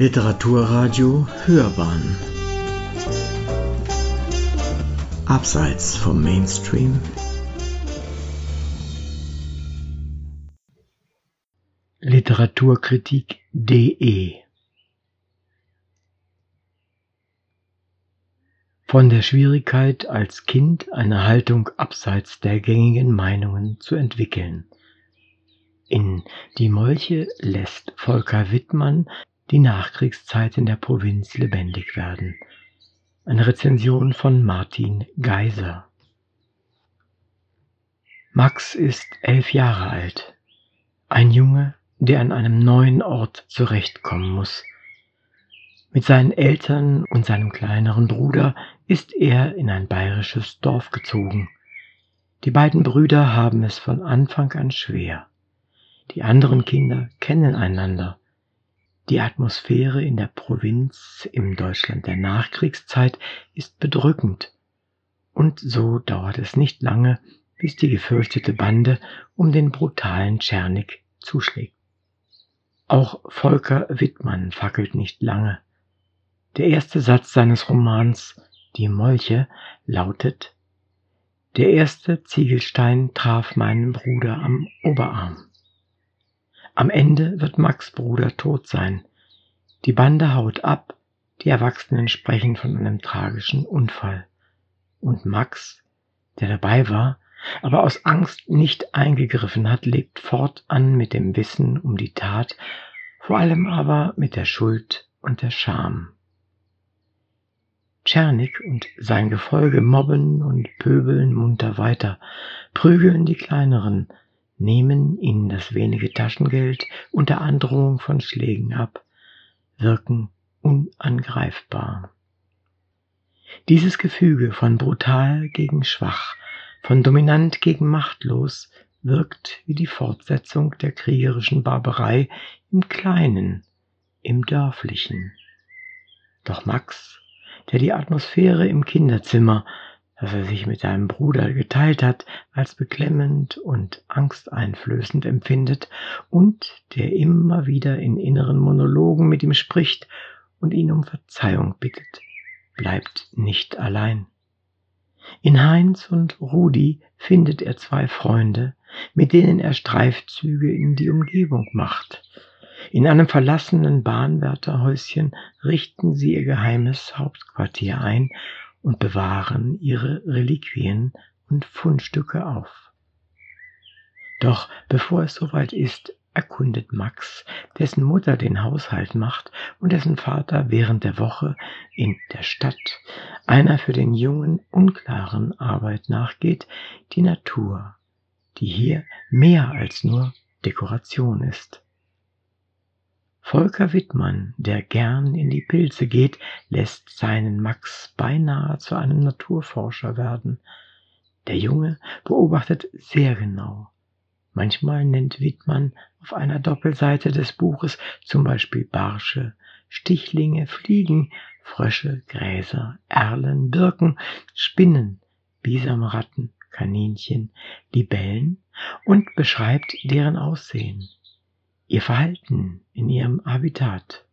Literaturradio Hörbahn Abseits vom Mainstream Literaturkritik.de Von der Schwierigkeit, als Kind eine Haltung abseits der gängigen Meinungen zu entwickeln. In Die Molche lässt Volker Wittmann die Nachkriegszeit in der Provinz lebendig werden. Eine Rezension von Martin Geiser. Max ist elf Jahre alt. Ein Junge, der an einem neuen Ort zurechtkommen muss. Mit seinen Eltern und seinem kleineren Bruder ist er in ein bayerisches Dorf gezogen. Die beiden Brüder haben es von Anfang an schwer. Die anderen Kinder kennen einander. Die Atmosphäre in der Provinz im Deutschland der Nachkriegszeit ist bedrückend. Und so dauert es nicht lange, bis die gefürchtete Bande um den brutalen Tschernik zuschlägt. Auch Volker Wittmann fackelt nicht lange. Der erste Satz seines Romans Die Molche lautet Der erste Ziegelstein traf meinen Bruder am Oberarm. Am Ende wird Max Bruder tot sein. Die Bande haut ab, die Erwachsenen sprechen von einem tragischen Unfall. Und Max, der dabei war, aber aus Angst nicht eingegriffen hat, lebt fortan mit dem Wissen um die Tat, vor allem aber mit der Schuld und der Scham. Czernik und sein Gefolge mobben und pöbeln munter weiter, prügeln die kleineren, nehmen ihnen das wenige Taschengeld unter Androhung von Schlägen ab, wirken unangreifbar. Dieses Gefüge von brutal gegen schwach, von dominant gegen machtlos wirkt wie die Fortsetzung der kriegerischen Barbarei im Kleinen, im Dörflichen. Doch Max, der die Atmosphäre im Kinderzimmer das er sich mit seinem Bruder geteilt hat, als beklemmend und angsteinflößend empfindet und der immer wieder in inneren Monologen mit ihm spricht und ihn um Verzeihung bittet, bleibt nicht allein. In Heinz und Rudi findet er zwei Freunde, mit denen er Streifzüge in die Umgebung macht. In einem verlassenen Bahnwärterhäuschen richten sie ihr geheimes Hauptquartier ein und bewahren ihre Reliquien und Fundstücke auf. Doch bevor es soweit ist, erkundet Max, dessen Mutter den Haushalt macht und dessen Vater während der Woche in der Stadt einer für den Jungen unklaren Arbeit nachgeht, die Natur, die hier mehr als nur Dekoration ist. Volker Wittmann, der gern in die Pilze geht, lässt seinen Max beinahe zu einem Naturforscher werden. Der Junge beobachtet sehr genau. Manchmal nennt Wittmann auf einer Doppelseite des Buches zum Beispiel Barsche, Stichlinge, Fliegen, Frösche, Gräser, Erlen, Birken, Spinnen, Bisamratten, Kaninchen, Libellen und beschreibt deren Aussehen ihr Verhalten in ihrem Habitat.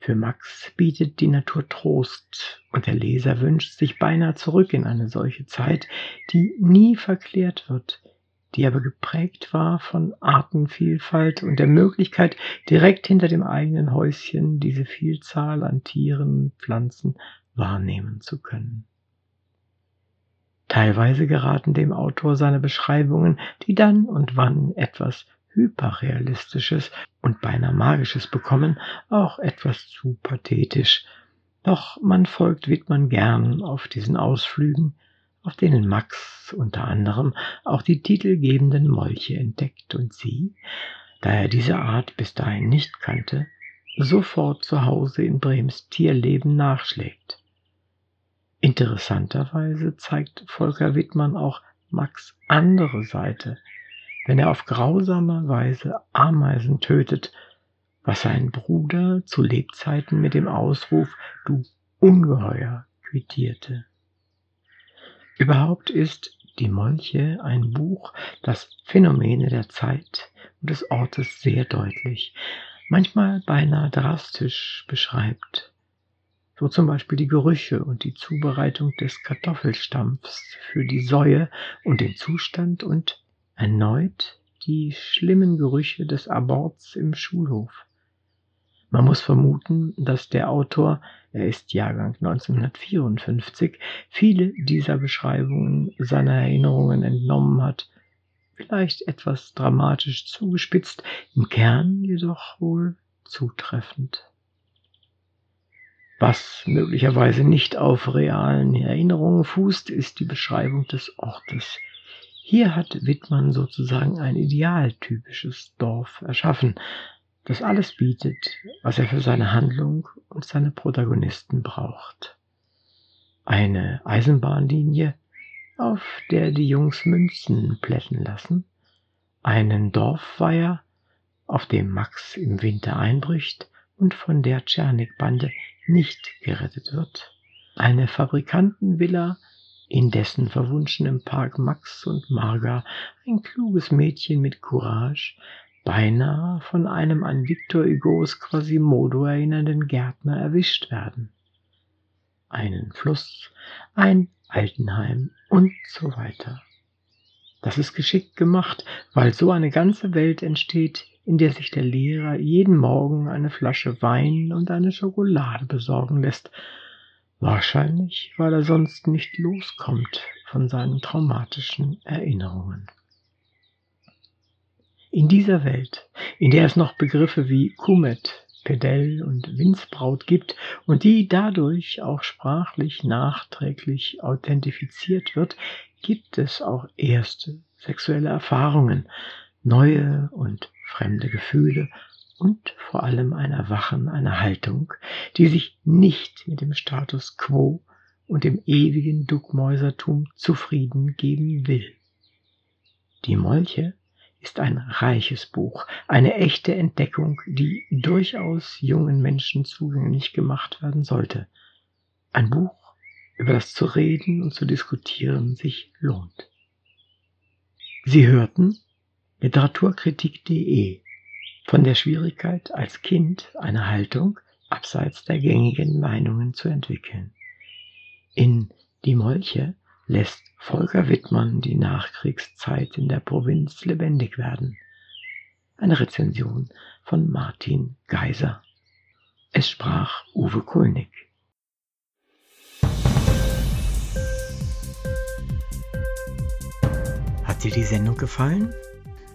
Für Max bietet die Natur Trost und der Leser wünscht sich beinahe zurück in eine solche Zeit, die nie verklärt wird, die aber geprägt war von Artenvielfalt und der Möglichkeit, direkt hinter dem eigenen Häuschen diese Vielzahl an Tieren Pflanzen wahrnehmen zu können. Teilweise geraten dem Autor seine Beschreibungen, die dann und wann etwas Hyperrealistisches und beinahe Magisches bekommen, auch etwas zu pathetisch. Doch man folgt Wittmann gern auf diesen Ausflügen, auf denen Max unter anderem auch die titelgebenden Molche entdeckt und sie, da er diese Art bis dahin nicht kannte, sofort zu Hause in Brems Tierleben nachschlägt. Interessanterweise zeigt Volker Wittmann auch Max andere Seite, wenn er auf grausame Weise Ameisen tötet, was sein Bruder zu Lebzeiten mit dem Ausruf Du Ungeheuer quittierte. Überhaupt ist Die Molche ein Buch, das Phänomene der Zeit und des Ortes sehr deutlich, manchmal beinahe drastisch beschreibt. So zum Beispiel die Gerüche und die Zubereitung des Kartoffelstampfs für die Säue und den Zustand und erneut die schlimmen Gerüche des Aborts im Schulhof. Man muss vermuten, dass der Autor, er ist Jahrgang 1954, viele dieser Beschreibungen seiner Erinnerungen entnommen hat, vielleicht etwas dramatisch zugespitzt, im Kern jedoch wohl zutreffend. Was möglicherweise nicht auf realen Erinnerungen fußt, ist die Beschreibung des Ortes. Hier hat Wittmann sozusagen ein idealtypisches Dorf erschaffen, das alles bietet, was er für seine Handlung und seine Protagonisten braucht. Eine Eisenbahnlinie, auf der die Jungs Münzen plätten lassen, einen Dorfweiher, auf dem Max im Winter einbricht und von der Tschernik-Bande nicht gerettet wird, eine Fabrikantenvilla, in dessen verwunschenem Park Max und Marga ein kluges Mädchen mit Courage beinahe von einem an Victor Hugos Quasimodo erinnernden Gärtner erwischt werden. Einen Fluss, ein Altenheim und so weiter. Das ist geschickt gemacht, weil so eine ganze Welt entsteht, in der sich der Lehrer jeden Morgen eine Flasche Wein und eine Schokolade besorgen lässt, wahrscheinlich weil er sonst nicht loskommt von seinen traumatischen Erinnerungen. In dieser Welt, in der es noch Begriffe wie Kumet, Pedell und Winzbraut gibt und die dadurch auch sprachlich nachträglich authentifiziert wird, gibt es auch erste sexuelle Erfahrungen, neue und fremde Gefühle und vor allem ein Erwachen einer Haltung, die sich nicht mit dem Status quo und dem ewigen Duckmäusertum zufrieden geben will. Die Molche ist ein reiches Buch, eine echte Entdeckung, die durchaus jungen Menschen zugänglich gemacht werden sollte. Ein Buch, über das zu reden und zu diskutieren sich lohnt. Sie hörten literaturkritik.de von der Schwierigkeit, als Kind eine Haltung abseits der gängigen Meinungen zu entwickeln. In Die Molche lässt Volker Wittmann die Nachkriegszeit in der Provinz lebendig werden. Eine Rezension von Martin Geiser. Es sprach Uwe Kulnig. Hat dir die Sendung gefallen?